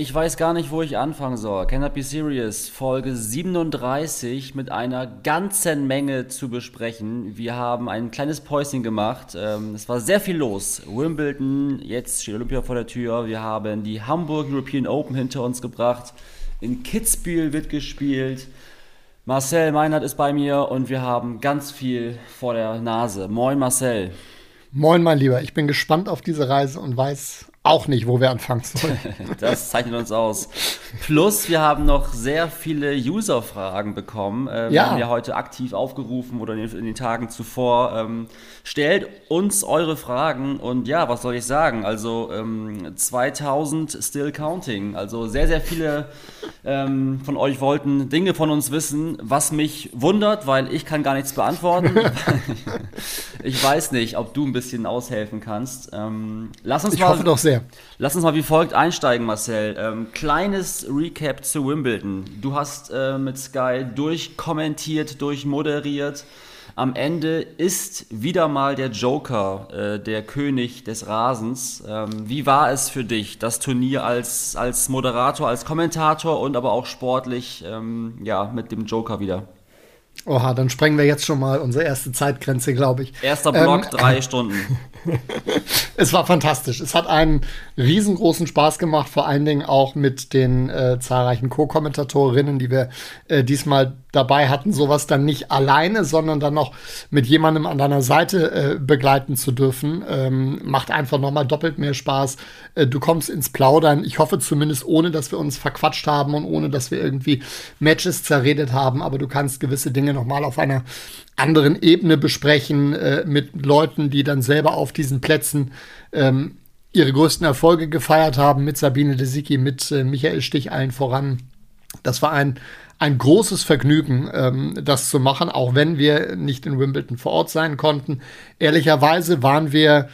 Ich weiß gar nicht, wo ich anfangen soll. Cannot Be Serious, Folge 37 mit einer ganzen Menge zu besprechen. Wir haben ein kleines Päuschen gemacht. Ähm, es war sehr viel los. Wimbledon, jetzt steht Olympia vor der Tür. Wir haben die Hamburg European Open hinter uns gebracht. In Kitzbühel wird gespielt. Marcel Meinert ist bei mir und wir haben ganz viel vor der Nase. Moin Marcel. Moin, mein Lieber. Ich bin gespannt auf diese Reise und weiß auch nicht, wo wir anfangen sollen. Das zeichnet uns aus. Plus, wir haben noch sehr viele User-Fragen bekommen. Äh, wir Ja. haben ja heute aktiv aufgerufen oder in den, Tagen zuvor. Ähm, stellt uns eure Fragen und ja, was soll ich sagen? Also ähm, 2000 still counting. Also sehr, sehr viele ähm, von euch wollten Dinge von uns wissen, was mich wundert, weil ich kann gar nichts beantworten. ich weiß nicht, ob du ein bisschen aushelfen kannst. Ähm, lass uns Ich mal hoffe doch sehr. Lass uns mal wie folgt einsteigen, Marcel. Ähm, kleines Recap zu Wimbledon. Du hast äh, mit Sky durchkommentiert, durchmoderiert. Am Ende ist wieder mal der Joker, äh, der König des Rasens. Ähm, wie war es für dich, das Turnier als, als Moderator, als Kommentator und aber auch sportlich ähm, ja, mit dem Joker wieder? Oha, dann sprengen wir jetzt schon mal unsere erste Zeitgrenze, glaube ich. Erster Block, Ähm, drei Stunden. Es war fantastisch. Es hat einen riesengroßen Spaß gemacht, vor allen Dingen auch mit den äh, zahlreichen Co-Kommentatorinnen, die wir äh, diesmal dabei hatten, sowas dann nicht alleine, sondern dann noch mit jemandem an deiner Seite äh, begleiten zu dürfen. Ähm, macht einfach nochmal doppelt mehr Spaß. Äh, du kommst ins Plaudern. Ich hoffe zumindest, ohne dass wir uns verquatscht haben und ohne dass wir irgendwie Matches zerredet haben, aber du kannst gewisse Dinge nochmal auf einer anderen Ebene besprechen äh, mit Leuten, die dann selber auf diesen Plätzen ähm, ihre größten Erfolge gefeiert haben, mit Sabine de Sicki, mit äh, Michael Stich allen voran. Das war ein, ein großes Vergnügen, ähm, das zu machen, auch wenn wir nicht in Wimbledon vor Ort sein konnten. Ehrlicherweise waren wir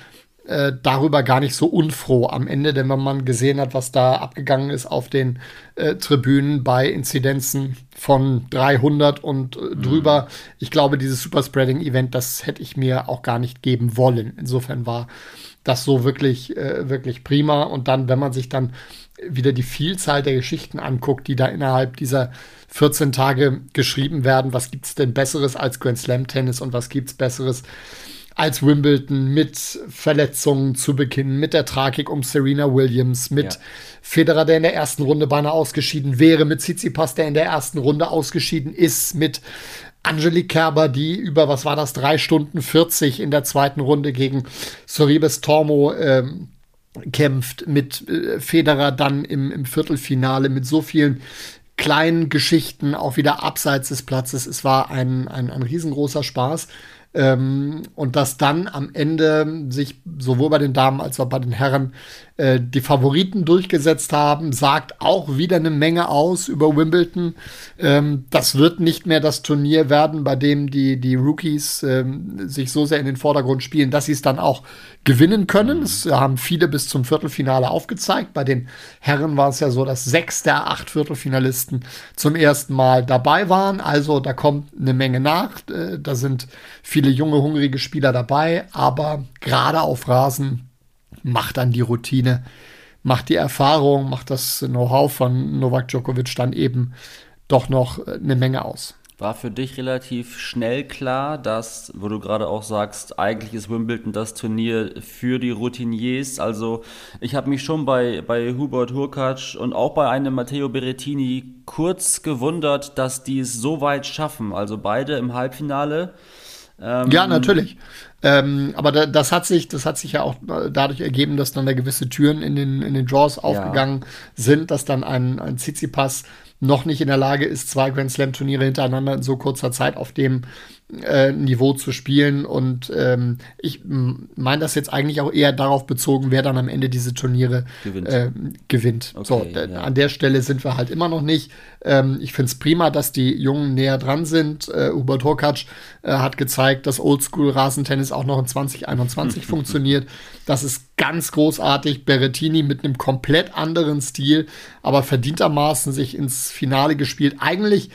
äh, darüber gar nicht so unfroh am Ende, denn wenn man gesehen hat, was da abgegangen ist auf den äh, Tribünen bei Inzidenzen von 300 und äh, drüber, ich glaube, dieses Superspreading-Event, das hätte ich mir auch gar nicht geben wollen. Insofern war das so wirklich, äh, wirklich prima. Und dann, wenn man sich dann wieder die Vielzahl der Geschichten anguckt, die da innerhalb dieser 14 Tage geschrieben werden, was gibt es denn Besseres als Grand Slam Tennis und was gibt es Besseres als Wimbledon mit Verletzungen zu Beginn, mit der Tragik um Serena Williams, mit Ja. Federer, der in der ersten Runde beinahe ausgeschieden wäre, mit Tsitsipas, der in der ersten Runde ausgeschieden ist, mit Angelique Kerber, die über, was war das, drei Stunden 40 in der zweiten Runde gegen Soribes Tormo ähm, kämpft, mit äh, Federer dann im, im Viertelfinale, mit so vielen kleinen Geschichten, auch wieder abseits des Platzes. Es war ein, ein, ein riesengroßer Spaß. Ähm, und dass dann am Ende sich sowohl bei den Damen als auch bei den Herren äh, die Favoriten durchgesetzt haben, sagt auch wieder eine Menge aus über Wimbledon. Ähm, das wird nicht mehr das Turnier werden, bei dem die, die Rookies ähm, sich so sehr in den Vordergrund spielen, dass sie es dann auch gewinnen können. Es haben viele bis zum Viertelfinale aufgezeigt. Bei den Herren war es ja so, dass sechs der acht Viertelfinalisten zum ersten Mal dabei waren. Also da kommt eine Menge nach. Äh, Da sind viele junge, hungrige Spieler dabei. Aber gerade auf Rasen macht dann die Routine, macht die Erfahrung, macht das Know-how von Novak Djokovic dann eben doch noch äh, eine Menge aus. War für dich relativ schnell klar, dass, wo du gerade auch sagst, eigentlich ist Wimbledon das Turnier für die Routiniers. Also ich habe mich schon bei, bei Hubert Hurkacz und auch bei einem Matteo Berrettini kurz gewundert, dass die es so weit schaffen. Also beide im Halbfinale. Ähm, Ja, natürlich. Ähm, aber da, das hat sich, das hat sich ja auch äh, dadurch ergeben, dass dann da gewisse Türen in den, in den Draws aufgegangen sind, dass dann ein, ein Tsitsipas noch nicht in der Lage ist, zwei Grand Slam Turniere hintereinander in so kurzer Zeit auf dem äh, Niveau zu spielen. Und ähm, ich meine das jetzt eigentlich auch eher darauf bezogen, wer dann am Ende diese Turniere gewinnt. Äh, gewinnt. Okay, so, ja. an der Stelle sind wir halt immer noch nicht. Ähm, ich finde es prima, dass die Jungen näher dran sind. Äh, Hubert Hurkacz äh, hat gezeigt, dass Oldschool-Rasentennis auch noch in 2021 funktioniert. Das ist ganz großartig. Berrettini mit einem komplett anderen Stil, aber verdientermaßen sich ins Finale gespielt. Eigentlich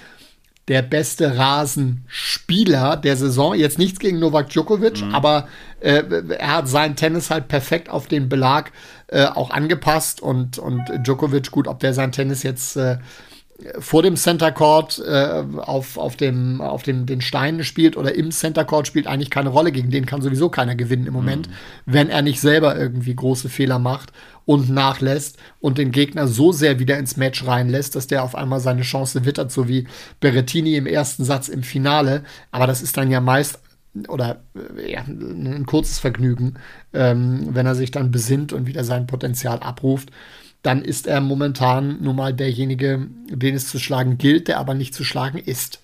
der beste Rasenspieler der Saison. Jetzt nichts gegen Novak Djokovic, mhm. aber äh, er hat sein Tennis halt perfekt auf den Belag äh, auch angepasst und, und Djokovic, gut, ob der sein Tennis jetzt äh, vor dem Center Court äh, auf, auf, dem, auf dem, den Steinen spielt oder im Center Court spielt eigentlich keine Rolle. Gegen den kann sowieso keiner gewinnen im Moment, mhm. wenn er nicht selber irgendwie große Fehler macht und nachlässt und den Gegner so sehr wieder ins Match reinlässt, dass der auf einmal seine Chance wittert, so wie Berettini im ersten Satz im Finale. Aber das ist dann ja meist oder äh, ja, ein kurzes Vergnügen, ähm, wenn er sich dann besinnt und wieder sein Potenzial abruft dann ist er momentan nun mal derjenige, den es zu schlagen gilt, der aber nicht zu schlagen ist.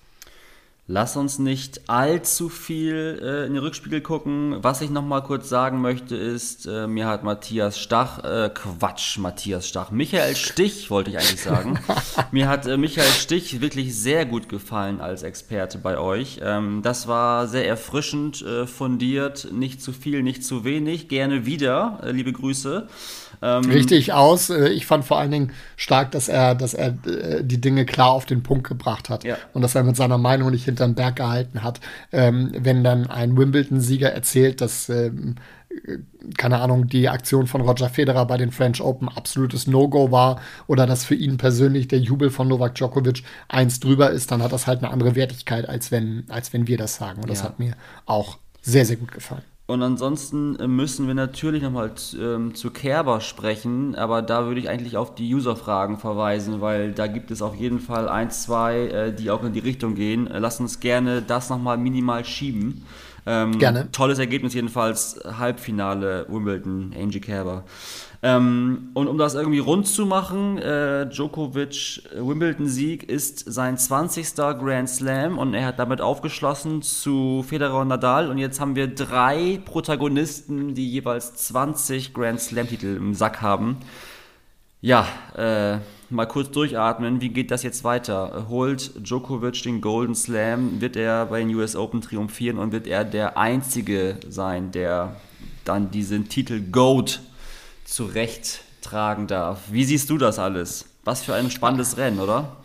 Lass uns nicht allzu viel äh, in den Rückspiegel gucken. Was ich noch mal kurz sagen möchte ist, äh, mir hat Matthias Stach, äh, Quatsch, Matthias Stach, Michael Stich wollte ich eigentlich sagen. mir hat äh, Michael Stich wirklich sehr gut gefallen als Experte bei euch. Ähm, das war sehr erfrischend, äh, fundiert, nicht zu viel, nicht zu wenig. Gerne wieder, äh, liebe Grüße. Ähm, Richtig aus. Äh, ich fand vor allen Dingen stark, dass er, dass er äh, die Dinge klar auf den Punkt gebracht hat ja. und dass er mit seiner Meinung nicht hinterm Berg gehalten hat. Ähm, wenn dann ein Wimbledon-Sieger erzählt, dass ähm, keine Ahnung, die Aktion von Roger Federer bei den French Open absolutes No-Go war oder dass für ihn persönlich der Jubel von Novak Djokovic eins drüber ist, dann hat das halt eine andere Wertigkeit, als wenn, als wenn wir das sagen. Und das hat mir auch sehr, sehr gut gefallen. Und ansonsten äh, müssen wir natürlich nochmal ähm, zu Kerber sprechen, aber da würde ich eigentlich auf die User-Fragen verweisen, weil da gibt es auf jeden Fall ein, zwei, äh, die auch in die Richtung gehen. Äh, lass uns gerne das nochmal minimal schieben. Ähm, gerne. Tolles Ergebnis jedenfalls, Halbfinale Wimbledon, Angie Kerber. Ähm, und um das irgendwie rund zu machen, äh, Djokovic äh, Wimbledon-Sieg ist sein 20. Grand Slam und er hat damit aufgeschlossen zu Federer und Nadal. Und jetzt haben wir drei Protagonisten, die jeweils 20 Grand Slam-Titel im Sack haben. Ja, äh, mal kurz durchatmen. Wie geht das jetzt weiter? Holt Djokovic den Golden Slam? Wird er bei den US Open triumphieren und wird er der Einzige sein, der dann diesen Titel GOAT zurecht tragen darf. Wie siehst du das alles? Was für ein spannendes Rennen, oder?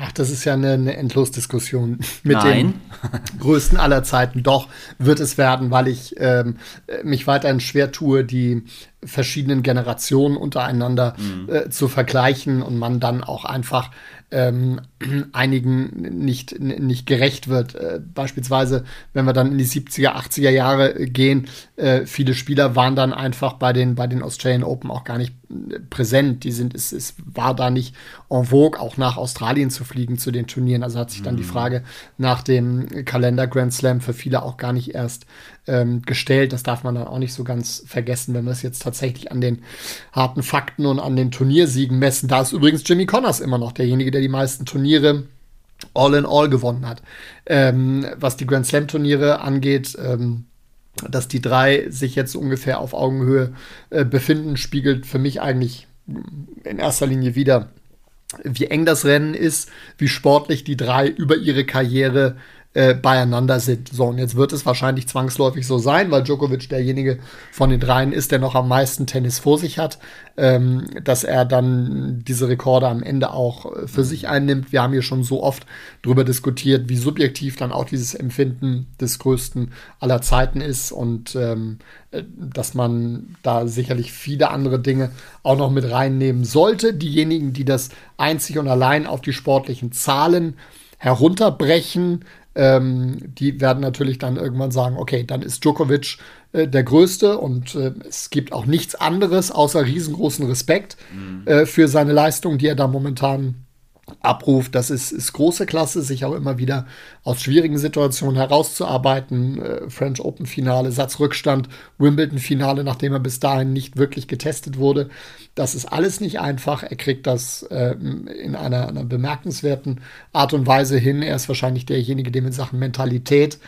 Ach, das ist ja eine, eine Endlosdiskussion mit Nein. dem größten aller Zeiten. Doch wird es werden, weil ich ähm, mich weiterhin schwer tue, die verschiedenen Generationen untereinander mhm. äh, zu vergleichen und man dann auch einfach ähm, einigen nicht, nicht gerecht wird. Äh, beispielsweise, wenn wir dann in die 70er, 80er Jahre gehen, äh, viele Spieler waren dann einfach bei den, bei den Australian Open auch gar nicht äh, präsent. Die sind, es, es war da nicht en vogue, auch nach Australien zu fliegen zu den Turnieren. Also hat sich dann mhm. die Frage nach dem Kalender Grand Slam für viele auch gar nicht erst ähm, gestellt. Das darf man dann auch nicht so ganz vergessen, wenn wir es jetzt tatsächlich an den harten Fakten und an den Turniersiegen messen. Da ist übrigens Jimmy Connors immer noch derjenige, der die meisten Turniere all in all gewonnen hat. Ähm, was die Grand Slam Turniere angeht, ähm, dass die drei sich jetzt ungefähr auf Augenhöhe äh, befinden, spiegelt für mich eigentlich in erster Linie wieder, wie eng das Rennen ist, wie sportlich die drei über ihre Karriere äh, beieinander sind. So, und jetzt wird es wahrscheinlich zwangsläufig so sein, weil Djokovic derjenige von den dreien ist, der noch am meisten Tennis vor sich hat, ähm, dass er dann diese Rekorde am Ende auch äh, für sich einnimmt. Wir haben hier schon so oft darüber diskutiert, wie subjektiv dann auch dieses Empfinden des größten aller Zeiten ist und ähm, äh, dass man da sicherlich viele andere Dinge auch noch mit reinnehmen sollte. Diejenigen, die das einzig und allein auf die sportlichen Zahlen herunterbrechen, ähm, die werden natürlich dann irgendwann sagen, okay, dann ist Djokovic äh, der Größte und äh, es gibt auch nichts anderes außer riesengroßen Respekt mhm. äh, für seine Leistung, die er da momentan abruft. Das ist, ist große Klasse, sich auch immer wieder aus schwierigen Situationen herauszuarbeiten. Äh, French Open Finale, Satzrückstand, Wimbledon Finale, nachdem er bis dahin nicht wirklich getestet wurde. Das ist alles nicht einfach. Er kriegt das äh, in einer, einer, bemerkenswerten Art und Weise hin. Er ist wahrscheinlich derjenige, dem in Sachen Mentalität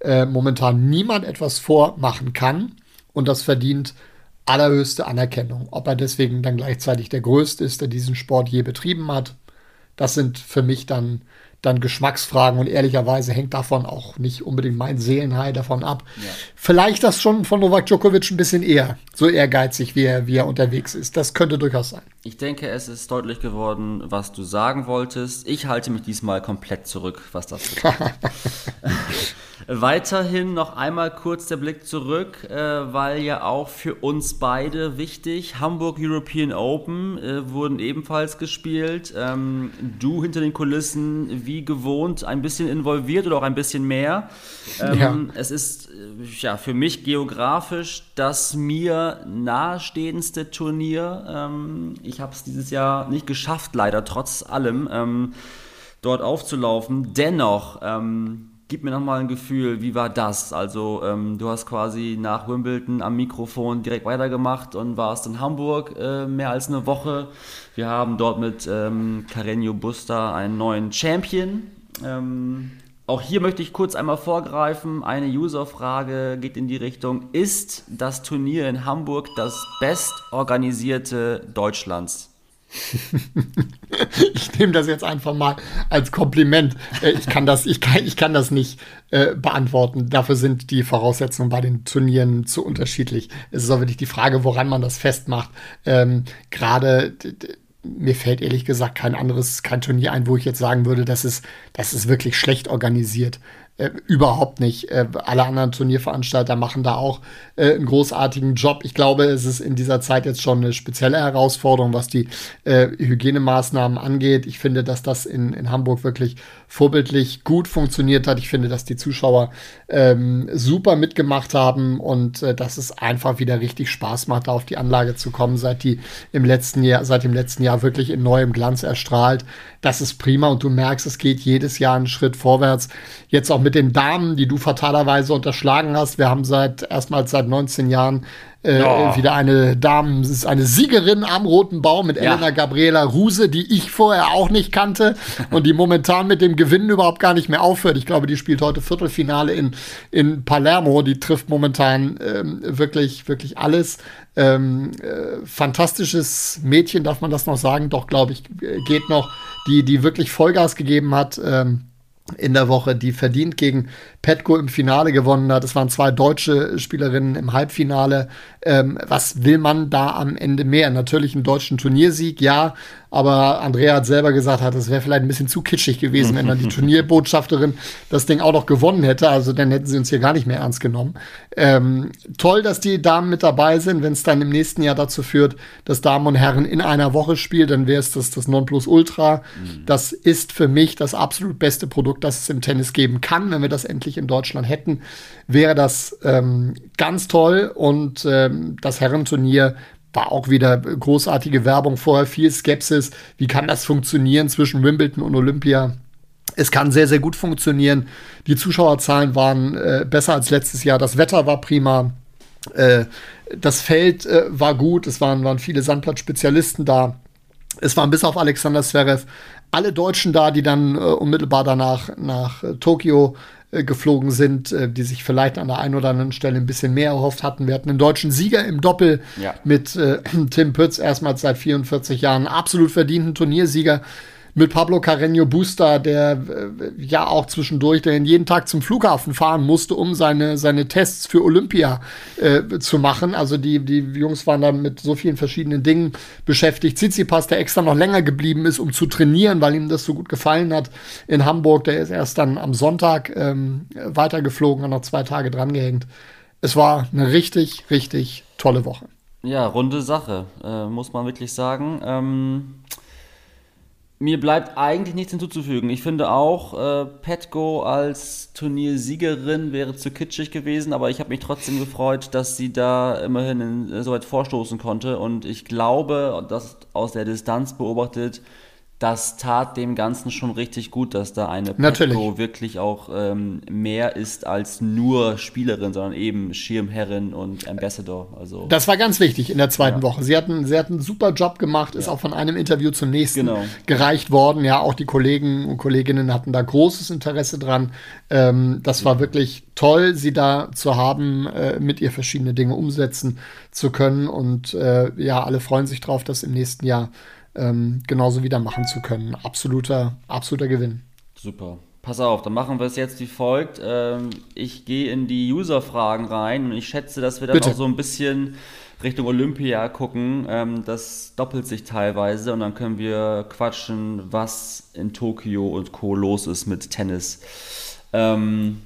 äh, momentan niemand etwas vormachen kann und das verdient allerhöchste Anerkennung. Ob er deswegen dann gleichzeitig der Größte ist, der diesen Sport je betrieben hat, das sind für mich dann dann Geschmacksfragen und ehrlicherweise hängt davon auch nicht unbedingt mein Seelenheil davon ab. Ja. Vielleicht das schon von Novak Djokovic ein bisschen eher, so ehrgeizig, wie er, wie er unterwegs ist. Das könnte durchaus sein. Ich denke, es ist deutlich geworden, was du sagen wolltest. Ich halte mich diesmal komplett zurück, was das betrifft. Weiterhin noch einmal kurz der Blick zurück, äh, weil ja auch für uns beide wichtig, Hamburg European Open äh, wurden ebenfalls gespielt. Ähm, du hinter den Kulissen wie gewohnt ein bisschen involviert oder auch ein bisschen mehr. Ähm, ja. Es ist äh, ja für mich geografisch das mir nahestehendste Turnier. Ähm, ich habe es dieses Jahr nicht geschafft, leider trotz allem ähm, dort aufzulaufen. Dennoch ähm, Gib mir nochmal ein Gefühl, wie war das? Also, ähm, du hast quasi nach Wimbledon am Mikrofon direkt weitergemacht und warst in Hamburg äh, mehr als eine Woche. Wir haben dort mit ähm, Carreño Busta einen neuen Champion. Ähm, auch hier möchte ich kurz einmal vorgreifen. Eine User-Frage geht in die Richtung: Ist das Turnier in Hamburg das bestorganisierte Deutschlands? ich nehme das jetzt einfach mal als Kompliment. Äh, ich kann das, ich kann, ich kann das nicht äh, beantworten. Dafür sind die Voraussetzungen bei den Turnieren zu unterschiedlich. Es ist auch wirklich die Frage, woran man das festmacht. Ähm, Gerade mir fällt ehrlich gesagt kein anderes, kein Turnier ein, wo ich jetzt sagen würde, das ist, das ist wirklich schlecht organisiert. Äh, überhaupt nicht. Äh, alle anderen Turnierveranstalter machen da auch äh, einen großartigen Job. Ich glaube, es ist in dieser Zeit jetzt schon eine spezielle Herausforderung, was die äh, Hygienemaßnahmen angeht. Ich finde, dass das in, in Hamburg wirklich vorbildlich gut funktioniert hat. Ich finde, dass die Zuschauer ähm, super mitgemacht haben und äh, dass es einfach wieder richtig Spaß macht, da auf die Anlage zu kommen, seit die im letzten Jahr, seit dem letzten Jahr wirklich in neuem Glanz erstrahlt. Das ist prima und du merkst, es geht jedes Jahr einen Schritt vorwärts. Jetzt auch mit den Damen, die du fatalerweise unterschlagen hast. Wir haben seit erstmals seit 19 Jahren äh, oh. wieder eine Dame, ist eine Siegerin am Roten Baum mit ja. Elena Gabriela Ruse, die ich vorher auch nicht kannte und die momentan mit dem Gewinnen überhaupt gar nicht mehr aufhört. Ich glaube, die spielt heute Viertelfinale in, in Palermo. Die trifft momentan ähm, wirklich, wirklich alles. Ähm, äh, fantastisches Mädchen, darf man das noch sagen? Doch, glaube ich, geht noch. Die, die wirklich Vollgas gegeben hat. Ähm, in der Woche, die verdient gegen Petko im Finale gewonnen hat. Es waren zwei deutsche Spielerinnen im Halbfinale. Ähm, was will man da am Ende mehr? Natürlich einen deutschen Turniersieg, ja, aber Andrea hat selber gesagt, hat, es wäre vielleicht ein bisschen zu kitschig gewesen, wenn dann die Turnierbotschafterin das Ding auch noch gewonnen hätte. Also dann hätten sie uns hier gar nicht mehr ernst genommen. Ähm, toll, dass die Damen mit dabei sind. Wenn es dann im nächsten Jahr dazu führt, dass Damen und Herren in einer Woche spielen, dann wäre es das, das Nonplusultra. Mhm. Das ist für mich das absolut beste Produkt, das es im Tennis geben kann, wenn wir das endlich in Deutschland hätten wäre das ähm, ganz toll und ähm, das Herrenturnier war auch wieder großartige Werbung vorher, viel Skepsis. Wie kann das funktionieren zwischen Wimbledon und Olympia? Es kann sehr, sehr gut funktionieren. Die Zuschauerzahlen waren äh, besser als letztes Jahr. Das Wetter war prima. Äh, das Feld äh, war gut. Es waren, waren viele Sandplatzspezialisten da. Es waren bis auf Alexander Zverev alle Deutschen da, die dann äh, unmittelbar danach nach äh, Tokio äh, geflogen sind, äh, die sich vielleicht an der einen oder anderen Stelle ein bisschen mehr erhofft hatten. Wir hatten einen deutschen Sieger im Doppel ja. mit äh, Tim Pütz, erstmals seit 44 Jahren, absolut verdienten Turniersieger mit Pablo Carreño Busta, der äh, ja auch zwischendurch, der jeden Tag zum Flughafen fahren musste, um seine, seine Tests für Olympia äh, zu machen. Also die, die Jungs waren da mit so vielen verschiedenen Dingen beschäftigt. Tsitsipas, der extra noch länger geblieben ist, um zu trainieren, weil ihm das so gut gefallen hat in Hamburg, der ist erst dann am Sonntag ähm, weitergeflogen, hat noch zwei Tage drangehängt. Es war eine richtig, richtig tolle Woche. Ja, runde Sache, äh, muss man wirklich sagen. Ähm mir bleibt eigentlich nichts hinzuzufügen. Ich finde auch, äh, Petco als Turniersiegerin wäre zu kitschig gewesen, aber ich habe mich trotzdem gefreut, dass sie da immerhin in, so weit vorstoßen konnte. Und ich glaube, dass aus der Distanz beobachtet, das tat dem Ganzen schon richtig gut, dass da eine Natürlich. Petko wirklich auch ähm, mehr ist als nur Spielerin, sondern eben Schirmherrin und Ambassador. Also Das war ganz wichtig in der zweiten Woche. Sie hatten, sie hatten einen super Job gemacht, ist auch von einem Interview zum nächsten Genau. gereicht worden. Ja, auch die Kollegen und Kolleginnen hatten da großes Interesse dran. Ähm, das war wirklich toll, sie da zu haben, äh, mit ihr verschiedene Dinge umsetzen zu können. Und äh, ja, alle freuen sich drauf, das im nächsten Jahr ähm, genauso wieder machen zu können. Absoluter, absoluter Gewinn. Super. Pass auf, dann machen wir es jetzt wie folgt. Ähm, ich gehe in die User-Fragen rein und ich schätze, dass wir dann Bitte. auch so ein bisschen Richtung Olympia gucken. Ähm, das doppelt sich teilweise und dann können wir quatschen, was in Tokio und Co. los ist mit Tennis. Ähm,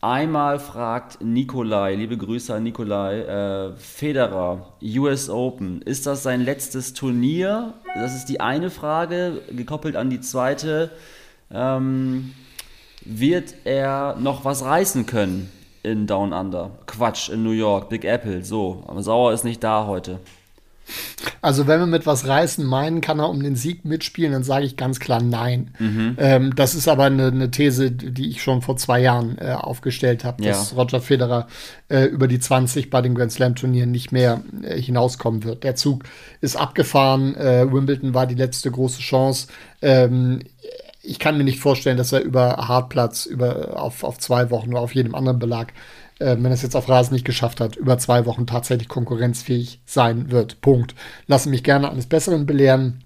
einmal fragt Nikolai, liebe Grüße an Nikolai, äh, Federer, US Open, ist das sein letztes Turnier? Das ist die eine Frage, gekoppelt an die zweite. Ähm, wird er noch was reißen können in Down Under? Quatsch, in New York, Big Apple, so. Aber Sauer ist nicht da heute. Also wenn wir mit was reißen meinen, kann er um den Sieg mitspielen, dann sage ich ganz klar nein. Ähm, das ist aber eine, eine These, die ich schon vor zwei Jahren äh, aufgestellt habe, Ja. dass Roger Federer äh, über die 20 bei den Grand Slam Turnieren nicht mehr äh, hinauskommen wird. Der Zug ist abgefahren. Äh, Wimbledon war die letzte große Chance. Ähm, ich kann mir nicht vorstellen, dass er über Hartplatz über, auf, auf zwei Wochen oder auf jedem anderen Belag, äh, wenn er es jetzt auf Rasen nicht geschafft hat, über zwei Wochen tatsächlich konkurrenzfähig sein wird. Punkt. Lasse mich gerne eines Besseren belehren.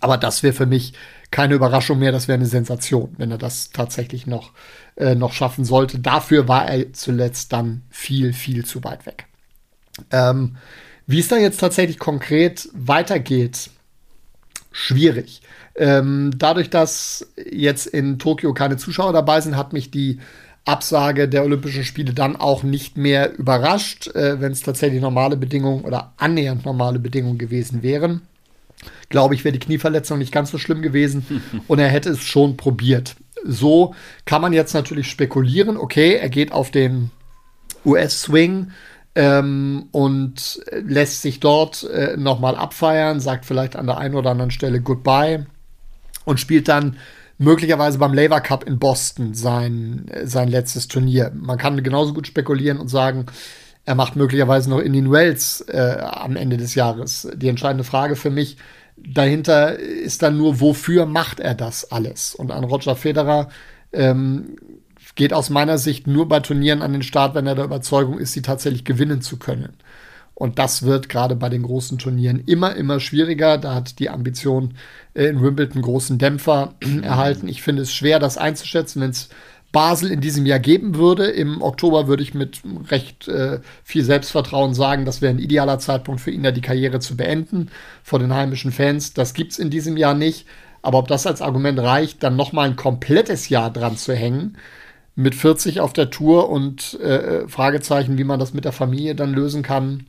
Aber das wäre für mich keine Überraschung mehr. Das wäre eine Sensation, wenn er das tatsächlich noch, äh, noch schaffen sollte. Dafür war er zuletzt dann viel, viel zu weit weg. Ähm, wie es dann jetzt tatsächlich konkret weitergeht, schwierig. Ähm, dadurch, dass jetzt in Tokio keine Zuschauer dabei sind, hat mich die Absage der Olympischen Spiele dann auch nicht mehr überrascht, äh, wenn es tatsächlich normale Bedingungen oder annähernd normale Bedingungen gewesen wären. Glaube ich, wäre die Knieverletzung nicht ganz so schlimm gewesen und er hätte es schon probiert. So kann man jetzt natürlich spekulieren, okay, er geht auf den US-Swing ähm, und lässt sich dort äh, nochmal abfeiern, sagt vielleicht an der einen oder anderen Stelle Goodbye und spielt dann möglicherweise beim Labour Cup in Boston sein, äh, sein letztes Turnier. Man kann genauso gut spekulieren und sagen, er macht möglicherweise noch Indian Wells äh, am Ende des Jahres. Die entscheidende Frage für mich dahinter ist dann nur, wofür macht er das alles? Und an Roger Federer ähm, geht aus meiner Sicht nur bei Turnieren an den Start, wenn er der Überzeugung ist, sie tatsächlich gewinnen zu können. Und das wird gerade bei den großen Turnieren immer, immer schwieriger. Da hat die Ambition äh, in Wimbledon großen Dämpfer erhalten. Ich finde es schwer, das einzuschätzen, wenn es Basel in diesem Jahr geben würde. Im Oktober würde ich mit recht äh, viel Selbstvertrauen sagen, das wäre ein idealer Zeitpunkt für ihn, da die Karriere zu beenden vor den heimischen Fans. Das gibt es in diesem Jahr nicht. Aber ob das als Argument reicht, dann noch mal ein komplettes Jahr dran zu hängen, mit 40 auf der Tour und äh, Fragezeichen, wie man das mit der Familie dann lösen kann,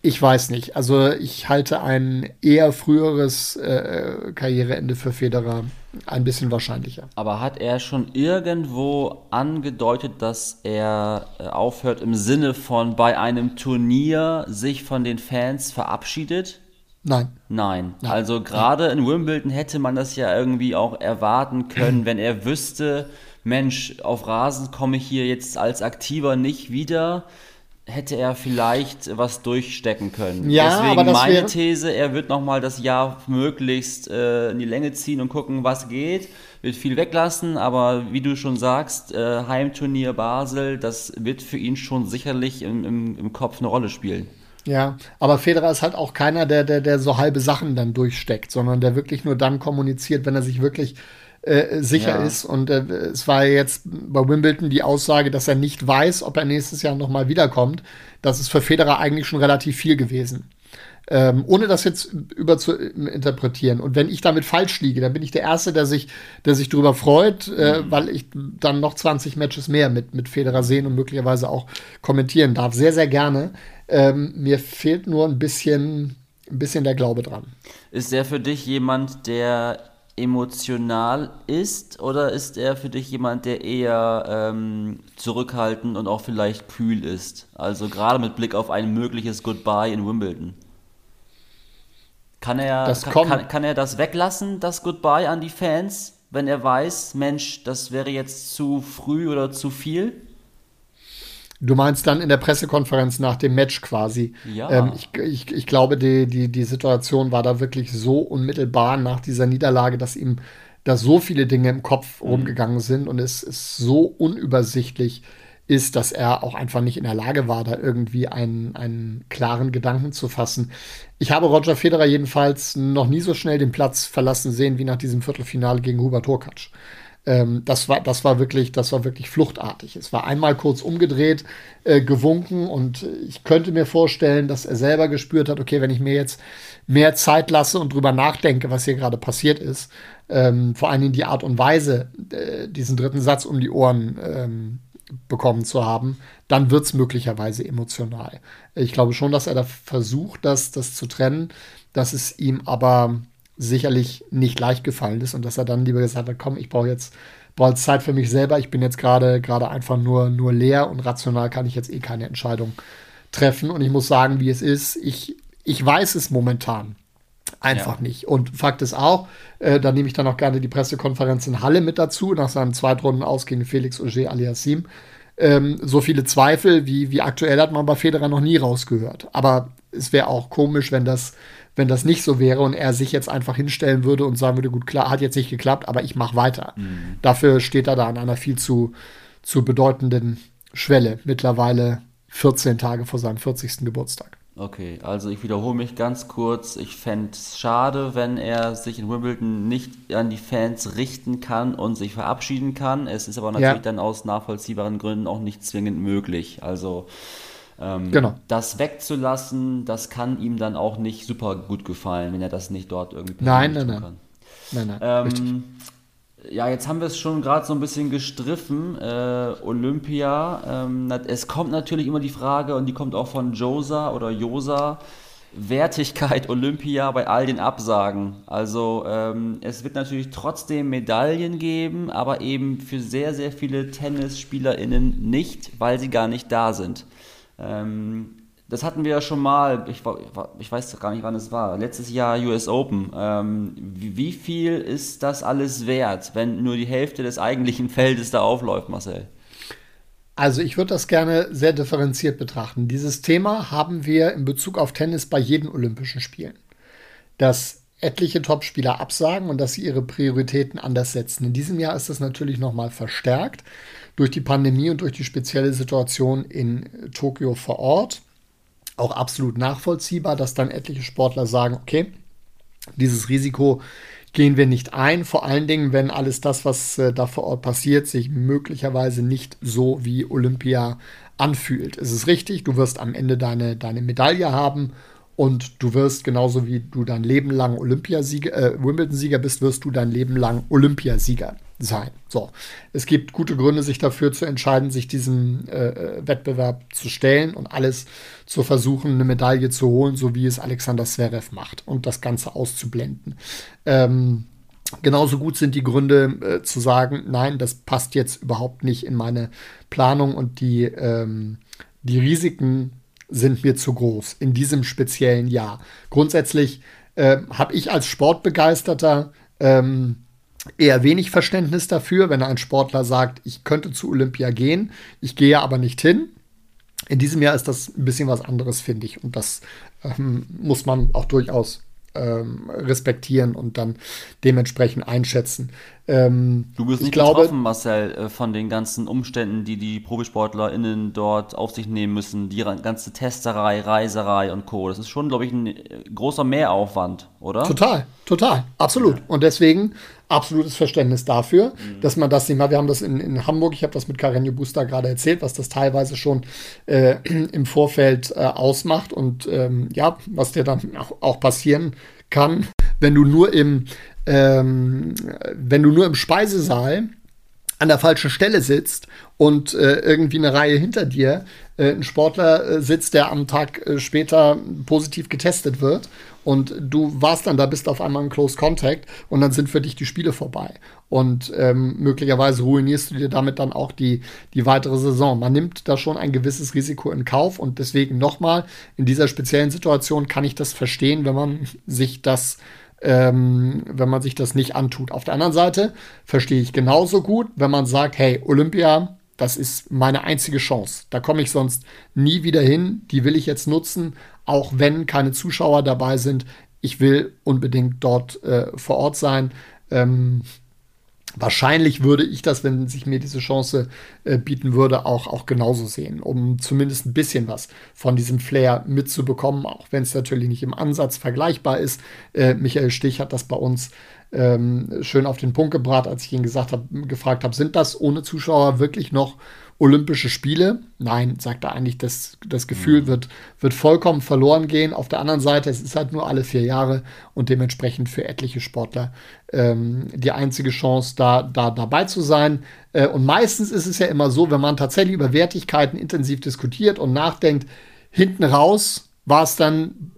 ich weiß nicht. Also ich halte ein eher früheres äh, Karriereende für Federer ein bisschen wahrscheinlicher. Aber hat er schon irgendwo angedeutet, dass er äh, aufhört im Sinne von bei einem Turnier sich von den Fans verabschiedet? Nein. Nein. Also gerade in Wimbledon hätte man das ja irgendwie auch erwarten können, wenn er wüsste, Mensch, auf Rasen komme ich hier jetzt als Aktiver nicht wieder, hätte er vielleicht was durchstecken können. Ja, Deswegen aber das meine These, er wird nochmal das Jahr möglichst äh, in die Länge ziehen und gucken, was geht. Wird viel weglassen, aber wie du schon sagst, äh, Heimturnier Basel, das wird für ihn schon sicherlich im, im, im Kopf eine Rolle spielen. Ja, aber Federer ist halt auch keiner, der, der, der so halbe Sachen dann durchsteckt, sondern der wirklich nur dann kommuniziert, wenn er sich wirklich äh, sicher Ja. ist. Und äh, es war jetzt bei Wimbledon die Aussage, dass er nicht weiß, ob er nächstes Jahr nochmal wiederkommt. Das ist für Federer eigentlich schon relativ viel gewesen. Ähm, ohne das jetzt über zu äh, interpretieren. Und wenn ich damit falsch liege, dann bin ich der Erste, der sich, der sich darüber freut, äh, weil ich dann noch 20 Matches mehr mit, mit Federer sehen und möglicherweise auch kommentieren darf. Sehr, sehr gerne. Ähm, mir fehlt nur ein bisschen, ein bisschen der Glaube dran. Ist er für dich jemand, der emotional ist oder ist er für dich jemand, der eher ähm, zurückhaltend und auch vielleicht kühl ist? Also gerade mit Blick auf ein mögliches Goodbye in Wimbledon. Kann er, Das kann, kann, kann er das weglassen, das Goodbye an die Fans, wenn er weiß, Mensch, das wäre jetzt zu früh oder zu viel? Du meinst dann in der Pressekonferenz nach dem Match quasi. Ja. Ähm, ich, ich, ich glaube, die, die, die Situation war da wirklich so unmittelbar nach dieser Niederlage, dass ihm da so viele Dinge im Kopf rumgegangen sind und es ist so unübersichtlich ist, dass er auch einfach nicht in der Lage war, da irgendwie einen, einen klaren Gedanken zu fassen. Ich habe Roger Federer jedenfalls noch nie so schnell den Platz verlassen sehen wie nach diesem Viertelfinale gegen Hubert Hurkacz. Ähm, das war, das war wirklich, das war wirklich fluchtartig. Es war einmal kurz umgedreht, äh, gewunken und ich könnte mir vorstellen, dass er selber gespürt hat, okay, wenn ich mir jetzt mehr Zeit lasse und drüber nachdenke, was hier gerade passiert ist, ähm, vor allen Dingen die Art und Weise, äh, diesen dritten Satz um die Ohren ähm, bekommen zu haben, dann wird es möglicherweise emotional. Ich glaube schon, dass er da versucht, das, das zu trennen, dass es ihm aber sicherlich nicht leicht gefallen ist und dass er dann lieber gesagt hat, komm, ich brauche jetzt, brauche Zeit für mich selber, ich bin jetzt gerade gerade einfach nur, nur leer und rational kann ich jetzt eh keine Entscheidung treffen und ich muss sagen, wie es ist, ich, ich weiß es momentan einfach Ja. nicht. Und Fakt ist auch, äh, da nehme ich dann auch gerne die Pressekonferenz in Halle mit dazu, nach seinem Zweitrunden aus gegen Felix Auger aliassim. Ähm, so viele Zweifel wie, wie aktuell hat man bei Federer noch nie rausgehört. Aber es wäre auch komisch, wenn das, wenn das nicht so wäre und er sich jetzt einfach hinstellen würde und sagen würde, gut, klar, hat jetzt nicht geklappt, aber ich mache weiter. Dafür steht er da an einer viel zu, zu bedeutenden Schwelle. Mittlerweile 14 Tage vor seinem 40. Geburtstag. Okay, also ich wiederhole mich ganz kurz. Ich fände es schade, wenn er sich in Wimbledon nicht an die Fans richten kann und sich verabschieden kann. Es ist aber natürlich Ja. dann aus nachvollziehbaren Gründen auch nicht zwingend möglich. Also ähm, Genau. das wegzulassen, das kann ihm dann auch nicht super gut gefallen, wenn er das nicht dort irgendwie Nein, nein, nein. Nein, nein. richtig. ähm, ja, jetzt haben wir es schon gerade so ein bisschen gestriffen. Äh, Olympia. Ähm, es kommt natürlich immer die Frage, und die kommt auch von Josa oder Josa. Wertigkeit Olympia bei all den Absagen. Also ähm, es wird natürlich trotzdem Medaillen geben, aber eben für sehr, sehr viele TennisspielerInnen nicht, weil sie gar nicht da sind. Ähm, das hatten wir ja schon mal, ich, ich weiß gar nicht, wann es war, letztes Jahr US Open. Ähm, wie, viel ist das alles wert, wenn nur die Hälfte des eigentlichen Feldes da aufläuft, Marcel? Also ich würde das gerne sehr differenziert betrachten. Dieses Thema haben wir in Bezug auf Tennis bei jeden Olympischen Spielen. Dass etliche Topspieler absagen und dass sie ihre Prioritäten anders setzen. In diesem Jahr ist das natürlich nochmal verstärkt durch die Pandemie und durch die spezielle Situation in Tokio vor Ort. Auch absolut nachvollziehbar, dass dann etliche Sportler sagen, okay, dieses Risiko gehen wir nicht ein, vor allen Dingen, wenn alles das, was äh, da vor Ort passiert, sich möglicherweise nicht so wie Olympia anfühlt. Es ist richtig, du wirst am Ende deine, deine Medaille haben und du wirst genauso wie du dein Leben lang Olympiasieger, äh, Wimbledon-Sieger bist, wirst du dein Leben lang Olympiasieger sein. So, es gibt gute Gründe, sich dafür zu entscheiden, sich diesem äh, äh, Wettbewerb zu stellen und alles zu versuchen, eine Medaille zu holen, so wie es Alexander Zverev macht und das Ganze auszublenden. Ähm, genauso gut sind die Gründe äh, zu sagen, nein, das passt jetzt überhaupt nicht in meine Planung und die, ähm, die Risiken sind mir zu groß in diesem speziellen Jahr. Grundsätzlich äh, habe ich als Sportbegeisterter ähm, eher wenig Verständnis dafür, wenn ein Sportler sagt, ich könnte zu Olympia gehen, ich gehe aber nicht hin. In diesem Jahr ist das ein bisschen was anderes, finde ich. Und das ähm, muss man auch durchaus ähm, respektieren und dann dementsprechend einschätzen. Ähm, Du bist ich nicht glaube, betroffen, Marcel, äh, von den ganzen Umständen, die die ProfisportlerInnen dort auf sich nehmen müssen. Die ganze Testerei, Reiserei und Co. Das ist schon, glaube ich, ein äh, großer Mehraufwand, oder? Total, total, absolut. Und deswegen absolutes Verständnis dafür, dass man das nicht mal, wir haben das in, in Hamburg, ich habe das mit Karenio Buster gerade erzählt, was das teilweise schon äh, im Vorfeld äh, ausmacht und ähm, ja, was dir dann auch, auch passieren kann, wenn du nur im, ähm, wenn du nur im Speisesaal an der falschen Stelle sitzt und äh, irgendwie eine Reihe hinter dir äh, ein Sportler äh, sitzt, der am Tag äh, später positiv getestet wird und du warst dann da, bist auf einmal in Close Contact und dann sind für dich die Spiele vorbei. Und ähm, möglicherweise ruinierst du dir damit dann auch die, die weitere Saison. Man nimmt da schon ein gewisses Risiko in Kauf und deswegen nochmal, in dieser speziellen Situation kann ich das verstehen, wenn man sich das ähm, wenn man sich das nicht antut. Auf der anderen Seite verstehe ich genauso gut, wenn man sagt, hey, Olympia, das ist meine einzige Chance. Da komme ich sonst nie wieder hin. Die will ich jetzt nutzen, auch wenn keine Zuschauer dabei sind. Ich will unbedingt dort äh, vor Ort sein. Ähm, wahrscheinlich würde ich das, wenn sich mir diese Chance äh, bieten würde, auch, auch genauso sehen, um zumindest ein bisschen was von diesem Flair mitzubekommen, auch wenn es natürlich nicht im Ansatz vergleichbar ist. Äh, Michael Stich hat das bei uns ähm, schön auf den Punkt gebracht, als ich ihn gesagt habe, gefragt habe, sind das ohne Zuschauer wirklich noch Olympische Spiele? Nein, sagt er eigentlich, das, das Gefühl mhm. wird, wird vollkommen verloren gehen. Auf der anderen Seite, es ist halt nur alle vier Jahre und dementsprechend für etliche Sportler ähm, die einzige Chance, da, da dabei zu sein. Äh, und meistens ist es ja immer so, wenn man tatsächlich über Wertigkeiten intensiv diskutiert und nachdenkt, hinten raus war es dann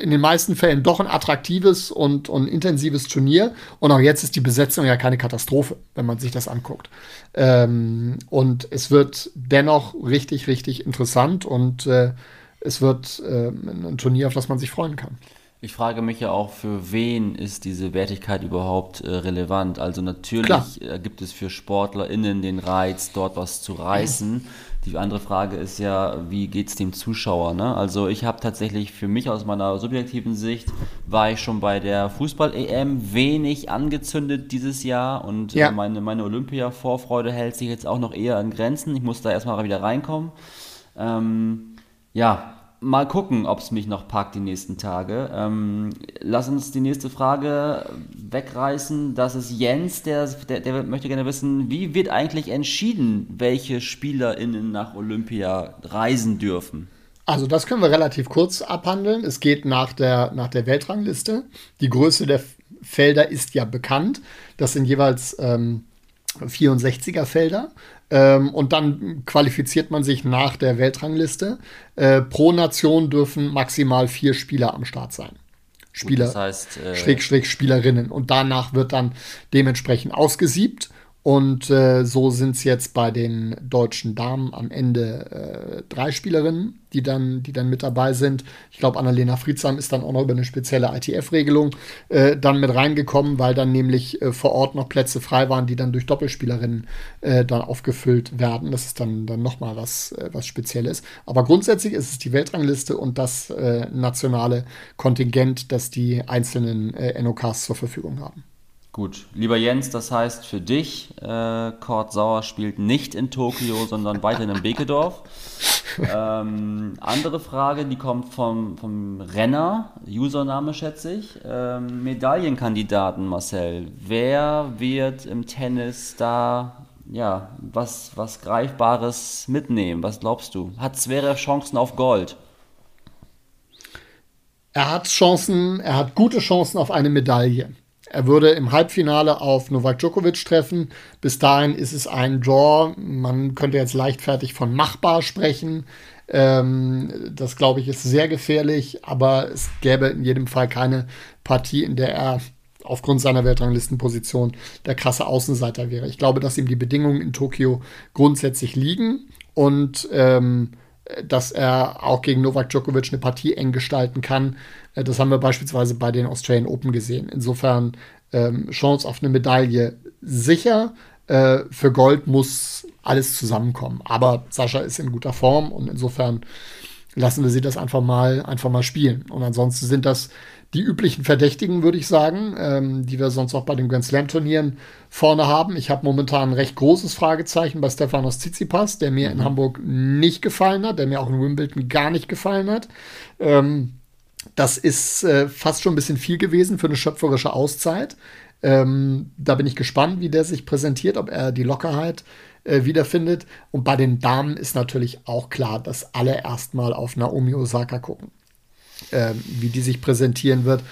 in den meisten Fällen doch ein attraktives und, und intensives Turnier. Und auch jetzt ist die Besetzung ja keine Katastrophe, wenn man sich das anguckt. Ähm, und es wird dennoch richtig, richtig interessant und äh, es wird äh, ein Turnier, auf das man sich freuen kann. Ich frage mich ja auch, für wen ist diese Wertigkeit überhaupt äh, relevant? Also natürlich äh, gibt es für SportlerInnen den Reiz, dort was zu reißen. Die andere Frage ist ja, wie geht es dem Zuschauer? Ne? Also ich habe tatsächlich für mich aus meiner subjektiven Sicht, war ich schon bei der Fußball-EM wenig angezündet dieses Jahr und ja. meine, meine Olympia-Vorfreude hält sich jetzt auch noch eher an Grenzen. Ich muss da erstmal wieder reinkommen. Ähm, ja, mal gucken, ob es mich noch packt die nächsten Tage. Ähm, lass uns die nächste Frage wegreißen. Das ist Jens, der, der, der, möchte gerne wissen, wie wird eigentlich entschieden, welche SpielerInnen nach Olympia reisen dürfen? Also das können wir relativ kurz abhandeln. Es geht nach der, nach der Weltrangliste. Die Größe der Felder ist ja bekannt. Das sind jeweils ähm, 64er Felder. Ähm, und dann qualifiziert man sich nach der Weltrangliste. Äh, pro Nation dürfen maximal vier Spieler am Start sein. Spieler, Gut, das heißt, äh, Schräg, Spielerinnen. Und danach wird dann dementsprechend ausgesiebt. Und äh, so sind es jetzt bei den deutschen Damen am Ende äh, drei Spielerinnen, die dann, die dann mit dabei sind. Ich glaube, Annalena Friedsam ist dann auch noch über eine spezielle ITF-Regelung äh, dann mit reingekommen, weil dann nämlich äh, vor Ort noch Plätze frei waren, die dann durch Doppelspielerinnen äh, dann aufgefüllt werden. Das ist dann, dann nochmal was, äh, was Spezielles. Aber grundsätzlich ist es die Weltrangliste und das nationale Kontingent, das die einzelnen NOKs zur Verfügung haben. Gut, lieber Jens, das heißt für dich, äh, Kurt Sauer spielt nicht in Tokio, sondern weiterhin in Bekedorf. Ähm, andere Frage, die kommt vom, vom Renner, Username schätze ich. Ähm, Medaillenkandidaten, Marcel. Wer wird im Tennis da ja, was, was Greifbares mitnehmen? Was glaubst du? Hat Zverev Chancen auf Gold? Er hat Chancen, er hat gute Chancen auf eine Medaille. Er würde im Halbfinale auf Novak Djokovic treffen. Bis dahin ist es ein Draw. Man könnte jetzt leichtfertig von machbar sprechen. Ähm, das glaube ich ist sehr gefährlich, aber es gäbe in jedem Fall keine Partie, in der er aufgrund seiner Weltranglistenposition der krasse Außenseiter wäre. Ich glaube, dass ihm die Bedingungen in Tokio grundsätzlich liegen und ähm, dass er auch gegen Novak Djokovic eine Partie eng gestalten kann. Äh, das haben wir beispielsweise bei den Australian Open gesehen. Insofern ähm, Chance auf eine Medaille sicher. Äh, für Gold muss alles zusammenkommen. Aber Sascha ist in guter Form und insofern lassen wir sie das einfach mal, einfach mal spielen. Und ansonsten sind das die üblichen Verdächtigen, würde ich sagen, ähm, die wir sonst auch bei den Grand Slam-Turnieren vorne haben. Ich habe momentan ein recht großes Fragezeichen bei Stefanos Tsitsipas, der mir mhm. in Hamburg nicht gefallen hat, der mir auch in Wimbledon gar nicht gefallen hat. Ähm, das ist äh, fast schon ein bisschen viel gewesen für eine schöpferische Auszeit. Ähm, da bin ich gespannt, wie der sich präsentiert, ob er die Lockerheit äh, wiederfindet. Und bei den Damen ist natürlich auch klar, dass alle erstmal auf Naomi Osaka gucken äh, wie die sich präsentieren wird.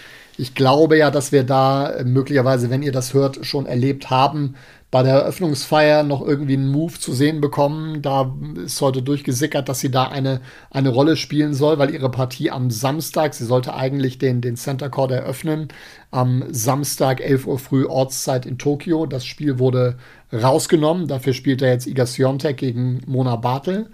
Ich glaube ja, dass wir da äh, möglicherweise, wenn ihr das hört, schon erlebt haben, bei der Eröffnungsfeier noch irgendwie einen Move zu sehen bekommen. Da ist heute durchgesickert, dass sie da eine, eine Rolle spielen soll, weil ihre Partie am Samstag, sie sollte eigentlich den, den Center Court eröffnen, am Samstag 11 Uhr früh Ortszeit in Tokio. Das Spiel wurde rausgenommen. Dafür spielt er jetzt Iga Swiatek gegen Mona Bartel.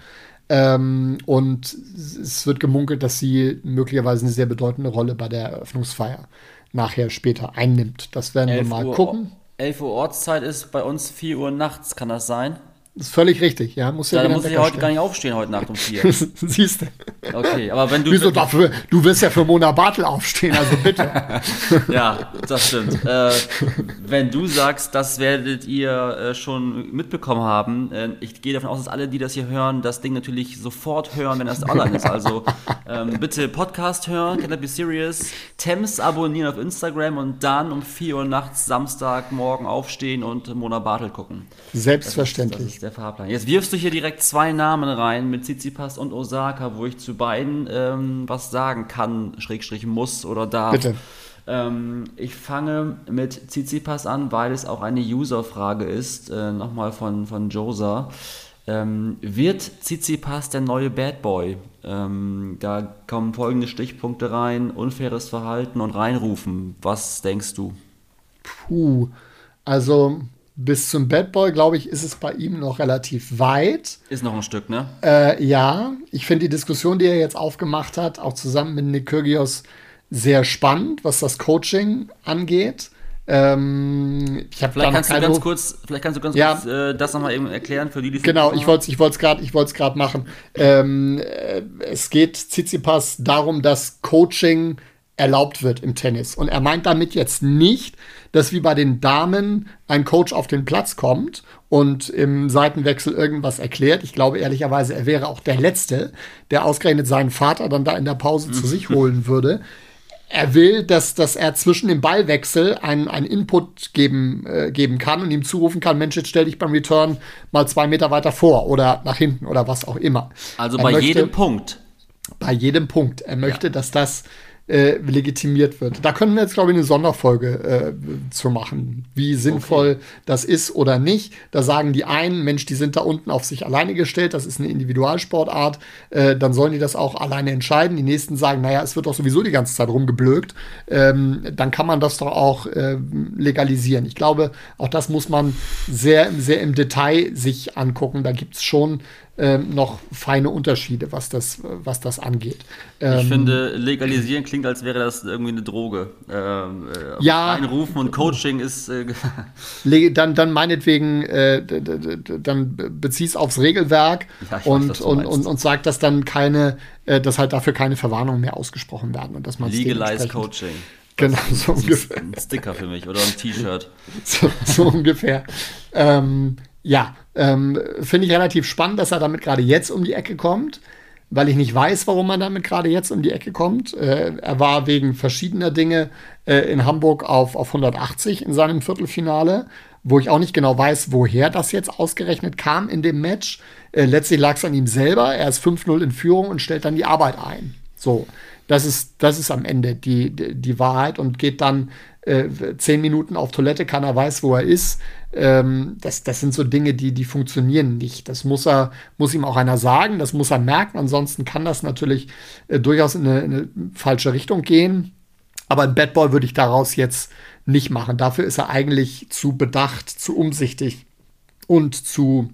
Ähm, und es wird gemunkelt, dass sie möglicherweise eine sehr bedeutende Rolle bei der Eröffnungsfeier nachher später einnimmt. Das werden wir mal Uhr, gucken. 11 Uhr Ortszeit ist bei uns 4 Uhr nachts, kann das sein? Das ist völlig richtig, ja. Muss ja, ja dann muss ich heute gar nicht aufstehen, heute Nacht um vier. Siehst du. Okay, aber wenn du. Wieso dafür? Du wirst ja für Mona Bartel aufstehen, also bitte. ja, das stimmt. Äh, wenn du sagst, das werdet ihr äh, schon mitbekommen haben, äh, ich gehe davon aus, dass alle, die das hier hören, das Ding natürlich sofort hören, wenn das online ist. Also ähm, bitte Podcast hören, Can I Be Serious, Thames abonnieren auf Instagram und dann um 4 Uhr nachts Samstagmorgen aufstehen und Mona Bartel gucken. Selbstverständlich. Das ist, das ist der Fahrplan. Jetzt wirfst du hier direkt zwei Namen rein mit Tsitsipas und Osaka, wo ich zu beiden ähm, was sagen kann, Schrägstrich muss oder darf. Bitte. Ähm, ich fange mit Tsitsipas an, weil es auch eine User-Frage ist, äh, nochmal von, von Josa. Ähm, wird Tsitsipas der neue Bad Boy? Ähm, da kommen folgende Stichpunkte rein: unfaires Verhalten und reinrufen. Was denkst du? Puh, also bis zum Bad Boy, glaube ich, ist es bei ihm noch relativ weit. Ist noch ein Stück, ne? Äh, ja, ich finde die Diskussion, die er jetzt aufgemacht hat, auch zusammen mit Nick Kyrgios, sehr spannend, was das Coaching angeht. Ähm, ich vielleicht, kannst du ganz kurz, vielleicht kannst du ganz ja, kurz äh, das nochmal eben erklären für die, die Genau, ich wollte es ich gerade ich gerade machen. Ähm, äh, es geht Tsitsipas darum, dass Coaching erlaubt wird im Tennis. Und er meint damit jetzt nicht, dass wie bei den Damen ein Coach auf den Platz kommt und im Seitenwechsel irgendwas erklärt. Ich glaube ehrlicherweise, er wäre auch der Letzte, der ausgerechnet seinen Vater dann da in der Pause zu sich holen würde. Er will, dass, dass er zwischen dem Ballwechsel einen, einen Input geben, äh, geben kann und ihm zurufen kann, Mensch, jetzt stell dich beim Return mal zwei Meter weiter vor oder nach hinten oder was auch immer. Also er bei möchte, jedem Punkt. Bei jedem Punkt. Er möchte, ja. dass das äh, legitimiert wird. Da können wir jetzt, glaube ich, eine Sonderfolge äh, zu machen, wie sinnvoll okay. das ist oder nicht. Da sagen die einen, Mensch, die sind da unten auf sich alleine gestellt, das ist eine Individualsportart, äh, dann sollen die das auch alleine entscheiden. Die nächsten sagen, naja, es wird doch sowieso die ganze Zeit rumgeblökt, ähm, dann kann man das doch auch äh, legalisieren. Ich glaube, auch das muss man sehr, sehr im Detail sich angucken. Da gibt es schon ähm, noch feine Unterschiede, was das, was das angeht. Ähm, ich finde, legalisieren klingt, als wäre das irgendwie eine Droge. Ähm, äh, ja. Einrufen und Coaching ist. Äh, dann, dann meinetwegen, äh, dann bezieh es aufs Regelwerk ja, und, weiß, und, und, und sag, dass dann keine, äh, dass halt dafür keine Verwarnungen mehr ausgesprochen werden und dass man Legalize Coaching. Genau, so ungefähr. Ein Sticker für mich oder ein T-Shirt. so, so ungefähr. Ähm, ja, ähm, finde ich relativ spannend, dass er damit gerade jetzt um die Ecke kommt, weil ich nicht weiß, warum er damit gerade jetzt um die Ecke kommt. Äh, er war wegen verschiedener Dinge äh, in Hamburg auf, auf 180 in seinem Viertelfinale, wo ich auch nicht genau weiß, woher das jetzt ausgerechnet kam in dem Match. Äh, letztlich lag es an ihm selber. Er ist 5-0 in Führung und stellt dann die Arbeit ein. So, das ist, das ist am Ende die, die, die Wahrheit und geht dann äh, zehn Minuten auf Toilette, keiner weiß, wo er ist. Ähm, das, das sind so Dinge, die, die funktionieren nicht. Das muss er, muss ihm auch einer sagen, das muss er merken. Ansonsten kann das natürlich äh, durchaus in eine, in eine, falsche Richtung gehen. Aber ein Bad Boy würde ich daraus jetzt nicht machen. Dafür ist er eigentlich zu bedacht, zu umsichtig und zu,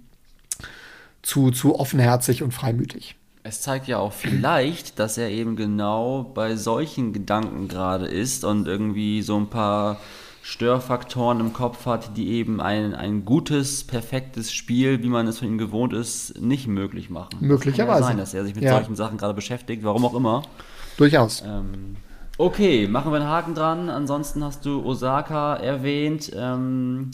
zu, zu offenherzig und freimütig. Es zeigt ja auch vielleicht, dass er eben genau bei solchen Gedanken gerade ist und irgendwie so ein paar Störfaktoren im Kopf hat, die eben ein, ein gutes, perfektes Spiel, wie man es von ihm gewohnt ist, nicht möglich machen. Möglicherweise. Kann ja sein, dass er sich mit ja. solchen Sachen gerade beschäftigt, warum auch immer. Durchaus. Ähm, okay, machen wir einen Haken dran. Ansonsten hast du Osaka erwähnt. Ähm,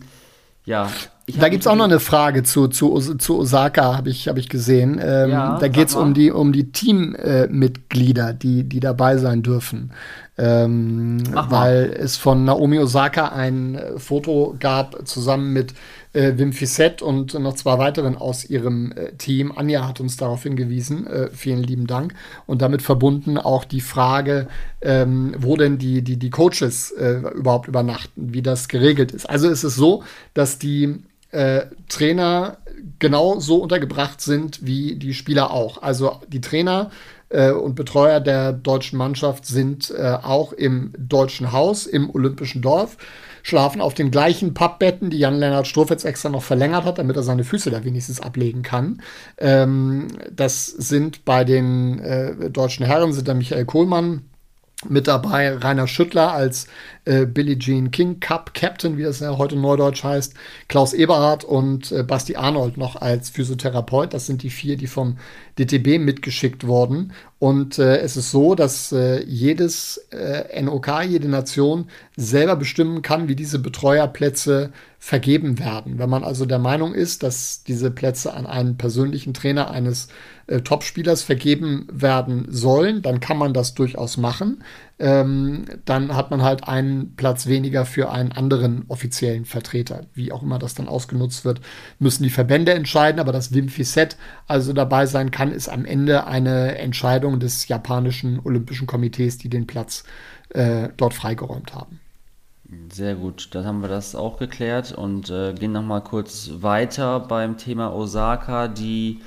ja. Da gibt es auch noch eine Frage zu, zu, zu Osaka, habe ich, hab ich gesehen. Ähm, ja, da geht es um die, um die Teammitglieder, äh, die, die dabei sein dürfen. Ähm, weil es von Naomi Osaka ein äh, Foto gab, zusammen mit äh, Wim Fissett und noch zwei weiteren aus ihrem äh, Team. Anja hat uns darauf hingewiesen. Äh, vielen lieben Dank. Und damit verbunden auch die Frage, ähm, wo denn die, die, die Coaches äh, überhaupt übernachten, wie das geregelt ist. Also ist es so, dass die äh, Trainer genau so untergebracht sind wie die Spieler auch. Also die Trainer äh, und Betreuer der deutschen Mannschaft sind äh, auch im deutschen Haus, im Olympischen Dorf, schlafen auf den gleichen Pappbetten, die Jan-Lennart Struff jetzt extra noch verlängert hat, damit er seine Füße da wenigstens ablegen kann. Ähm, das sind bei den äh, deutschen Herren, sind da Michael Kohlmann, mit dabei Rainer Schüttler als äh, Billie Jean King Cup Captain, wie das ja heute neudeutsch heißt, Klaus Eberhardt und äh, Basti Arnold noch als Physiotherapeut. Das sind die vier, die vom DTB mitgeschickt wurden. Und äh, es ist so, dass äh, jedes äh, NOK, jede Nation selber bestimmen kann, wie diese Betreuerplätze vergeben werden. Wenn man also der Meinung ist, dass diese Plätze an einen persönlichen Trainer eines äh, Topspielers vergeben werden sollen, dann kann man das durchaus machen. Ähm, dann hat man halt einen Platz weniger für einen anderen offiziellen Vertreter. Wie auch immer das dann ausgenutzt wird, müssen die Verbände entscheiden, aber dass Wim Fissett also dabei sein kann, ist am Ende eine Entscheidung des japanischen Olympischen Komitees, die den Platz äh, dort freigeräumt haben. Sehr gut, dann haben wir das auch geklärt und äh, gehen nochmal kurz weiter beim Thema Osaka, die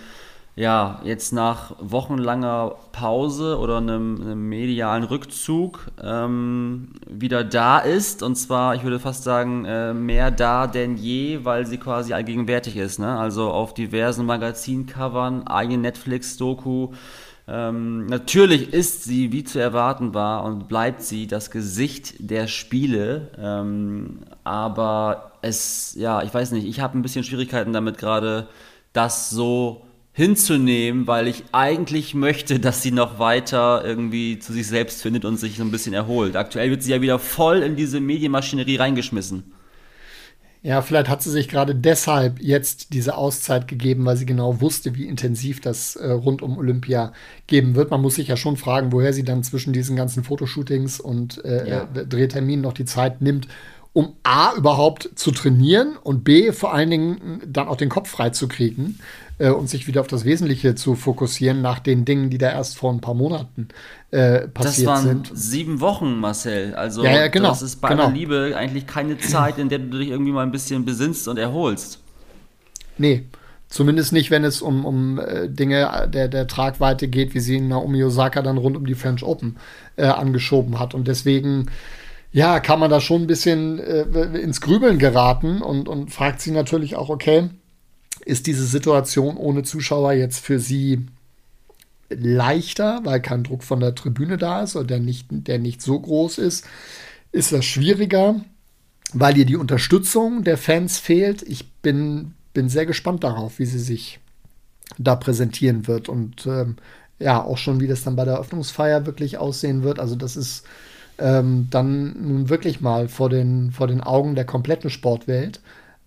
ja, jetzt nach wochenlanger Pause oder einem, einem medialen Rückzug ähm, wieder da ist. Und zwar, ich würde fast sagen, äh, mehr da denn je, weil sie quasi allgegenwärtig ist. Ne? Also auf diversen Magazincovern, eigene Netflix-Doku. Ähm, natürlich ist sie, wie zu erwarten war, und bleibt sie das Gesicht der Spiele. Ähm, aber es, ja, ich weiß nicht, ich habe ein bisschen Schwierigkeiten damit gerade, das so hinzunehmen, weil ich eigentlich möchte, dass sie noch weiter irgendwie zu sich selbst findet und sich so ein bisschen erholt. Aktuell wird sie ja wieder voll in diese Medienmaschinerie reingeschmissen. Ja, vielleicht hat sie sich gerade deshalb jetzt diese Auszeit gegeben, weil sie genau wusste, wie intensiv das äh, rund um Olympia geben wird. Man muss sich ja schon fragen, woher sie dann zwischen diesen ganzen Fotoshootings und äh, ja. äh, Drehterminen noch die Zeit nimmt, um A überhaupt zu trainieren und B vor allen Dingen dann auch den Kopf frei zu kriegen äh, und sich wieder auf das Wesentliche zu fokussieren nach den Dingen, die da erst vor ein paar Monaten äh, passiert das waren sind. Sieben Wochen, Marcel. Also ja, ja, genau, das ist bei genau. Liebe eigentlich keine Zeit, in der du dich irgendwie mal ein bisschen besinnst und erholst. Nee. Zumindest nicht, wenn es um, um äh, Dinge der, der Tragweite geht, wie sie Naomi Osaka dann rund um die French Open äh, angeschoben hat. Und deswegen, ja, kann man da schon ein bisschen äh, ins Grübeln geraten und, und fragt sie natürlich auch, okay, ist diese Situation ohne Zuschauer jetzt für sie leichter, weil kein Druck von der Tribüne da ist oder der nicht, der nicht so groß ist. Ist das schwieriger, weil ihr die Unterstützung der Fans fehlt. Ich bin, bin sehr gespannt darauf, wie sie sich da präsentieren wird und ähm, ja, auch schon, wie das dann bei der Eröffnungsfeier wirklich aussehen wird. Also, das ist ähm, dann nun wirklich mal vor den, vor den Augen der kompletten Sportwelt.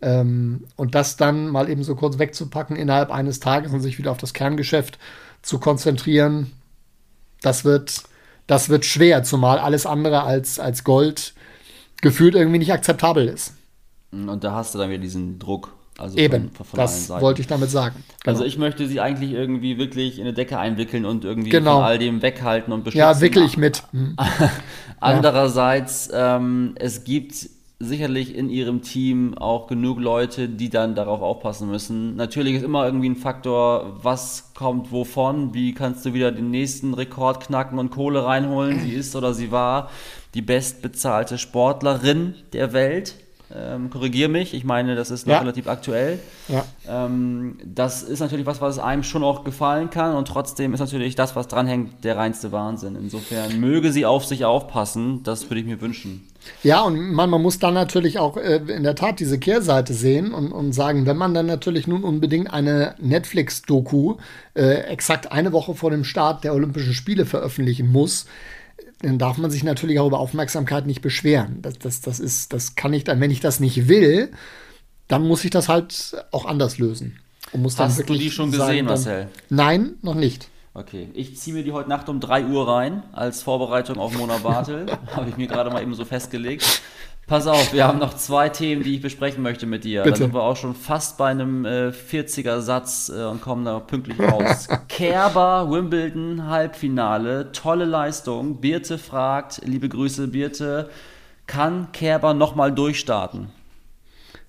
Ähm, und das dann mal eben so kurz wegzupacken innerhalb eines Tages und sich wieder auf das Kerngeschäft zu konzentrieren, das wird, das wird schwer, zumal alles andere als, als Gold gefühlt irgendwie nicht akzeptabel ist. Und da hast du dann wieder diesen Druck. Also Eben, von, von das wollte ich damit sagen. Genau. Also ich möchte sie eigentlich irgendwie wirklich in eine Decke einwickeln und irgendwie genau. von all dem weghalten und beschützen. Ja, wickel ich mit. Hm. Andererseits, ähm, es gibt sicherlich in ihrem Team auch genug Leute, die dann darauf aufpassen müssen. Natürlich ist immer irgendwie ein Faktor, was kommt wovon, wie kannst du wieder den nächsten Rekord knacken und Kohle reinholen. Sie ist oder sie war die bestbezahlte Sportlerin der Welt. Ähm, Korrigiere mich, ich meine, das ist noch ja. relativ aktuell. Ja. Ähm, das ist natürlich was, was einem schon auch gefallen kann und trotzdem ist natürlich das, was dranhängt, der reinste Wahnsinn. Insofern möge sie auf sich aufpassen, das würde ich mir wünschen. Ja, und man, man muss dann natürlich auch äh, in der Tat diese Kehrseite sehen und, und sagen, wenn man dann natürlich nun unbedingt eine Netflix-Doku äh, exakt eine Woche vor dem Start der Olympischen Spiele veröffentlichen muss, dann darf man sich natürlich auch über Aufmerksamkeit nicht beschweren. Das, das, das, ist, das kann ich dann, wenn ich das nicht will, dann muss ich das halt auch anders lösen. Und muss Hast du die schon gesehen, sagen, dann, Marcel? Nein, noch nicht. Okay, ich ziehe mir die heute Nacht um 3 Uhr rein, als Vorbereitung auf Mona Bartel. Habe ich mir gerade mal eben so festgelegt. Pass auf, wir haben noch zwei Themen, die ich besprechen möchte mit dir. Bitte. Da sind wir auch schon fast bei einem äh, 40er-Satz äh, und kommen da pünktlich raus. Kerber, Wimbledon, Halbfinale, tolle Leistung. Birte fragt, liebe Grüße Birte, kann Kerber nochmal durchstarten?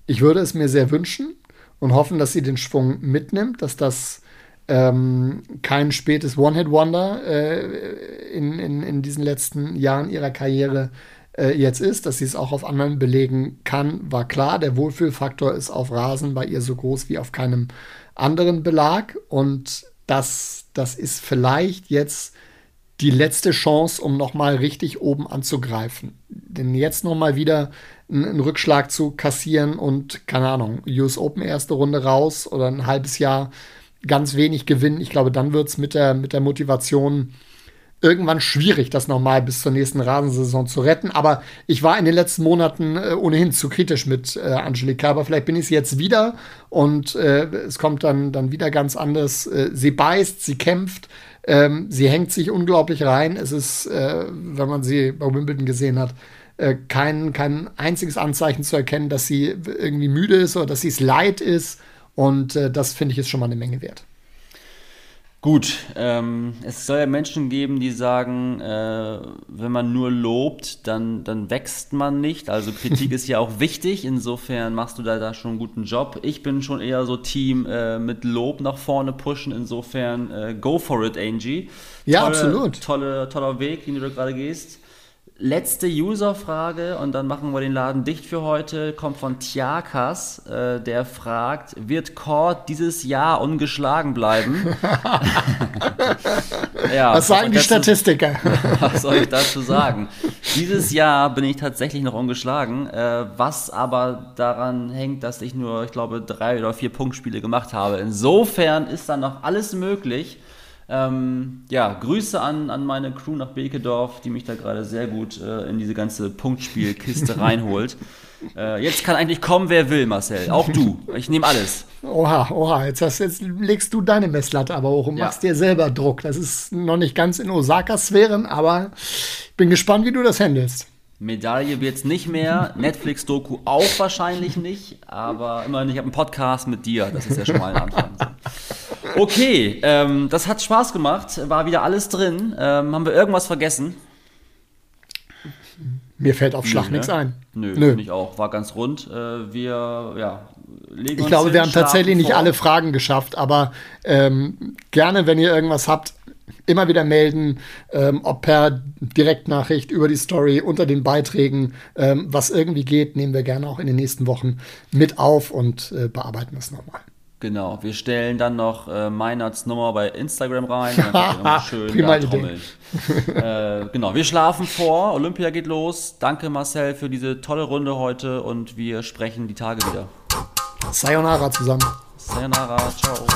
Ich würde es mir sehr wünschen. und hoffen, dass sie den Schwung mitnimmt, dass das ähm, kein spätes One-Hit-Wonder äh, in, in, in diesen letzten Jahren ihrer Karriere äh, jetzt ist, dass sie es auch auf anderen belegen kann, war klar. Der Wohlfühlfaktor ist auf Rasen bei ihr so groß wie auf keinem anderen Belag und das, das ist vielleicht jetzt die letzte Chance, um nochmal richtig oben anzugreifen. Denn jetzt nochmal wieder einen, Rückschlag zu kassieren und, keine Ahnung, US Open erste Runde raus oder ein halbes Jahr ganz wenig gewinnen. Ich glaube, dann wird es mit der, mit der Motivation irgendwann schwierig, das nochmal bis zur nächsten Rasensaison zu retten. Aber ich war in den letzten Monaten äh, ohnehin zu kritisch mit äh, Angelika. Aber vielleicht bin ich es jetzt wieder und äh, es kommt dann, dann wieder ganz anders. Äh, sie beißt, sie kämpft, ähm, sie hängt sich unglaublich rein. Es ist, äh, wenn man sie bei Wimbledon gesehen hat, äh, kein, kein einziges Anzeichen zu erkennen, dass sie irgendwie müde ist oder dass sie es leid ist. Und das finde ich ist schon mal eine Menge wert. Gut, ähm, es soll ja Menschen geben, die sagen, äh, wenn man nur lobt, dann, dann wächst man nicht. Also Kritik ist ja auch wichtig. Insofern machst du da, da schon einen guten Job. Ich bin schon eher so Team äh, mit Lob nach vorne pushen. Insofern äh, go for it, Angie. Ja, tolle, absolut. Tolle, toller Weg, den du da gerade gehst. Letzte User-Frage und dann machen wir den Laden dicht für heute. Kommt von Tiakas, äh, der fragt: Wird Cord dieses Jahr ungeschlagen bleiben? ja, was sagen die Statistiker? was soll ich dazu sagen? Dieses Jahr bin ich tatsächlich noch ungeschlagen, äh, was aber daran hängt, dass ich nur, ich glaube, drei oder vier Punktspiele gemacht habe. Insofern ist da noch alles möglich. Ähm, ja, Grüße an, an meine Crew nach Bekedorf, die mich da gerade sehr gut äh, in diese ganze Punktspielkiste reinholt. Äh, jetzt kann eigentlich kommen, wer will, Marcel. Auch du. Ich nehme alles. Oha, oha. Jetzt, hast, jetzt legst du deine Messlatte aber hoch und ja. machst dir selber Druck. Das ist noch nicht ganz in Osaka-Sphären, aber ich bin gespannt, wie du das handelst. Medaille wird es nicht mehr, Netflix-Doku auch wahrscheinlich nicht, aber immerhin, ich habe einen Podcast mit dir, das ist ja schon mal ein Anfang. Okay, ähm, das hat Spaß gemacht, war wieder alles drin. Ähm, haben wir irgendwas vergessen? Mir fällt auf Schlag Nö, nichts ne? ein. Nö, Nö. finde ich auch. War ganz rund. Äh, wir, ja, legen Ich glaube, hin, wir haben tatsächlich vor. nicht alle Fragen geschafft, aber ähm, gerne, wenn ihr irgendwas habt, immer wieder melden, ähm, ob per Direktnachricht über die Story, unter den Beiträgen, ähm, was irgendwie geht, nehmen wir gerne auch in den nächsten Wochen mit auf und äh, bearbeiten das nochmal. Genau, wir stellen dann noch äh, Meinerts Nummer bei Instagram rein. schön Prima da äh, genau, wir schlafen vor, Olympia geht los. Danke Marcel für diese tolle Runde heute und wir sprechen die Tage wieder. Sayonara zusammen. Sayonara, ciao.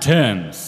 Thames.